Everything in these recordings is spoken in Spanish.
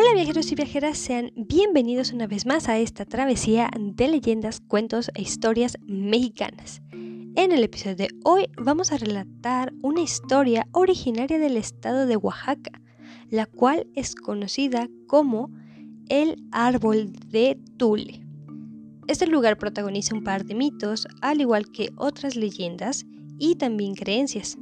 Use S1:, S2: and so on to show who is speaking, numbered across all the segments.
S1: Hola viajeros y viajeras, sean bienvenidos una vez más a esta travesía de leyendas, cuentos e historias mexicanas. En el episodio de hoy vamos a relatar una historia originaria del estado de Oaxaca, la cual es conocida como el árbol de Tule. Este lugar protagoniza un par de mitos, al igual que otras leyendas y también creencias.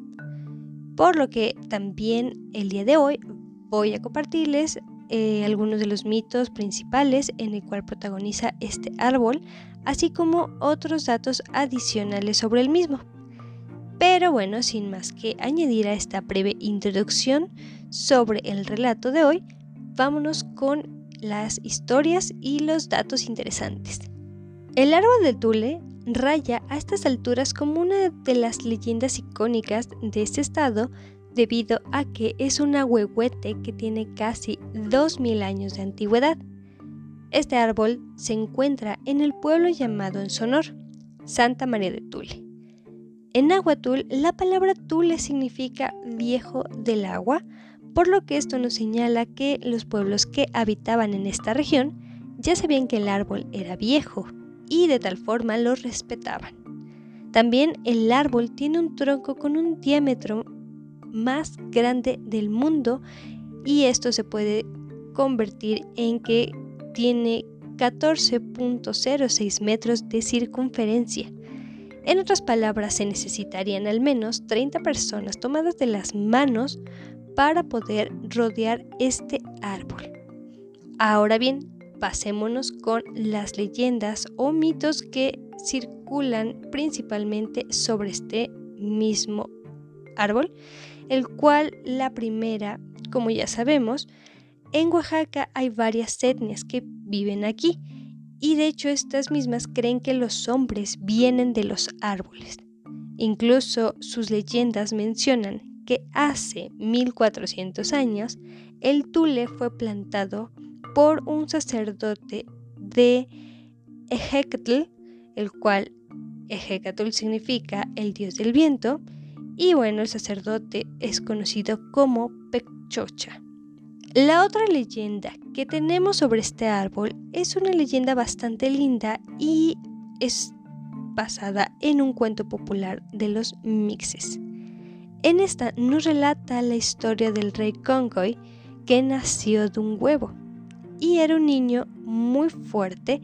S1: Por lo que también el día de hoy voy a compartirles eh, algunos de los mitos principales en el cual protagoniza este árbol, así como otros datos adicionales sobre el mismo. Pero bueno, sin más que añadir a esta breve introducción sobre el relato de hoy, vámonos con las historias y los datos interesantes. El árbol de Tule raya a estas alturas como una de las leyendas icónicas de este estado debido a que es un ahuehuete que tiene casi 2.000 años de antigüedad. Este árbol se encuentra en el pueblo llamado en Sonor, Santa María de Tule. En Nahuatl, la palabra Tule significa viejo del agua, por lo que esto nos señala que los pueblos que habitaban en esta región ya sabían que el árbol era viejo y de tal forma lo respetaban. También el árbol tiene un tronco con un diámetro más grande del mundo y esto se puede convertir en que tiene 14.06 metros de circunferencia. En otras palabras, se necesitarían al menos 30 personas tomadas de las manos para poder rodear este árbol. Ahora bien, pasémonos con las leyendas o mitos que circulan principalmente sobre este mismo árbol el cual la primera, como ya sabemos, en Oaxaca hay varias etnias que viven aquí y de hecho estas mismas creen que los hombres vienen de los árboles. Incluso sus leyendas mencionan que hace 1400 años el tule fue plantado por un sacerdote de Ejecatl, el cual Ejecatl significa el dios del viento, y bueno, el sacerdote es conocido como Pechocha. La otra leyenda que tenemos sobre este árbol es una leyenda bastante linda y es basada en un cuento popular de los mixes. En esta nos relata la historia del rey Congoy que nació de un huevo y era un niño muy fuerte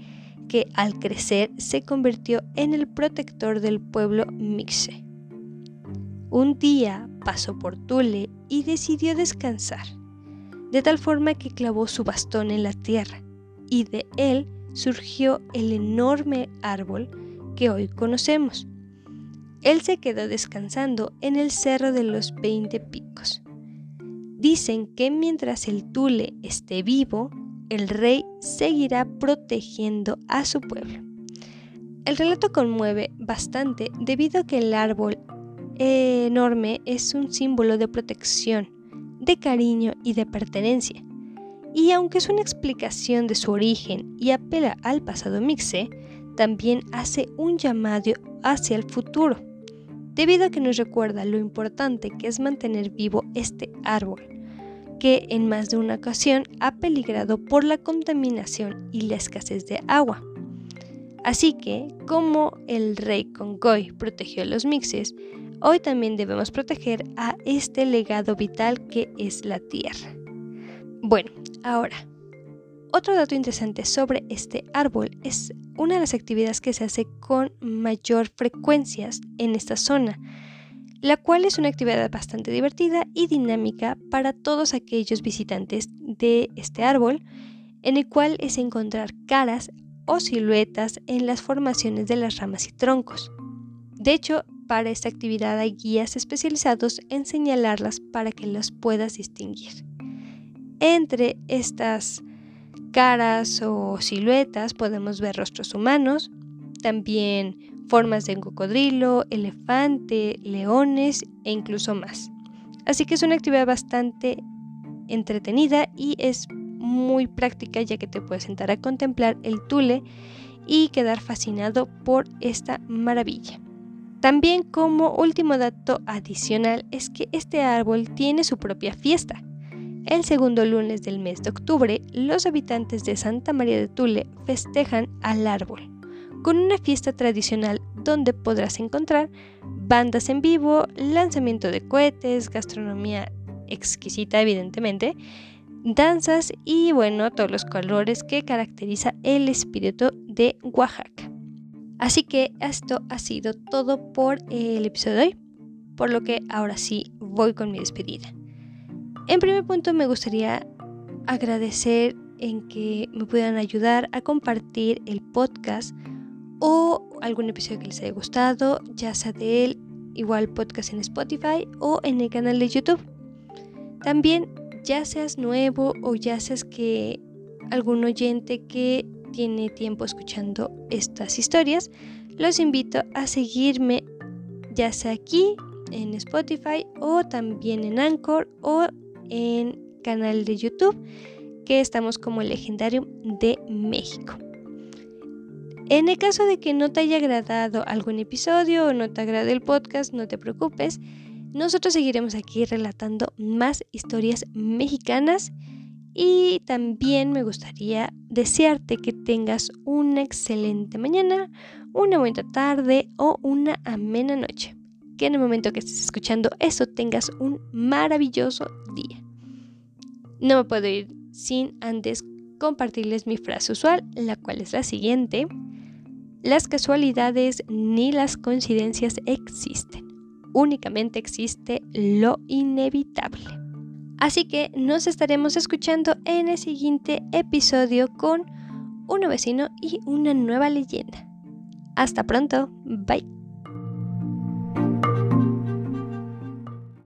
S1: que al crecer se convirtió en el protector del pueblo mixe. Un día pasó por Tule y decidió descansar, de tal forma que clavó su bastón en la tierra, y de él surgió el enorme árbol que hoy conocemos. Él se quedó descansando en el Cerro de los Veinte Picos. Dicen que mientras el Tule esté vivo, el rey seguirá protegiendo a su pueblo. El relato conmueve bastante debido a que el árbol enorme es un símbolo de protección, de cariño y de pertenencia. Y aunque es una explicación de su origen y apela al pasado mixe, también hace un llamado hacia el futuro, debido a que nos recuerda lo importante que es mantener vivo este árbol, que en más de una ocasión ha peligrado por la contaminación y la escasez de agua. Así que, como el rey Congoy protegió a los mixes, hoy también debemos proteger a este legado vital que es la tierra. Bueno, ahora, otro dato interesante sobre este árbol es una de las actividades que se hace con mayor frecuencia en esta zona, la cual es una actividad bastante divertida y dinámica para todos aquellos visitantes de este árbol, en el cual es encontrar caras o siluetas en las formaciones de las ramas y troncos. De hecho, para esta actividad hay guías especializados en señalarlas para que las puedas distinguir. Entre estas caras o siluetas podemos ver rostros humanos, también formas de cocodrilo, elefante, leones e incluso más. Así que es una actividad bastante entretenida y es muy práctica ya que te puedes sentar a contemplar el tule y quedar fascinado por esta maravilla. También como último dato adicional es que este árbol tiene su propia fiesta, El segundo lunes del mes de octubre, los habitantes de Santa María de Tule festejan al árbol, con una fiesta tradicional donde podrás encontrar bandas en vivo, lanzamiento de cohetes, gastronomía exquisita evidentemente, danzas y bueno, todos los colores que caracteriza el espíritu de Oaxaca. Así que esto ha sido todo por el episodio de hoy, por lo que ahora sí voy con mi despedida. En primer punto me gustaría agradecer en que me puedan ayudar a compartir el podcast o algún episodio que les haya gustado, ya sea de él, igual podcast en Spotify o en el canal de YouTube. También, ya seas nuevo o ya seas que algún oyente que tiene tiempo escuchando estas historias, los invito a seguirme ya sea aquí en Spotify o también en Anchor o en canal de YouTube que estamos como Legendario de México. En el caso de que no te haya agradado algún episodio o no te agrade el podcast, no te preocupes. Nosotros seguiremos aquí relatando más historias mexicanas y también me gustaría desearte que tengas una excelente mañana, una buena tarde o una amena noche que en el momento que estés escuchando eso tengas un maravilloso día. No me puedo ir sin antes compartirles mi frase usual, la cual es la siguiente. Las casualidades ni las coincidencias existen. Únicamente existe lo inevitable. Así que nos estaremos escuchando en el siguiente episodio con un vecino y una nueva leyenda. Hasta pronto. Bye.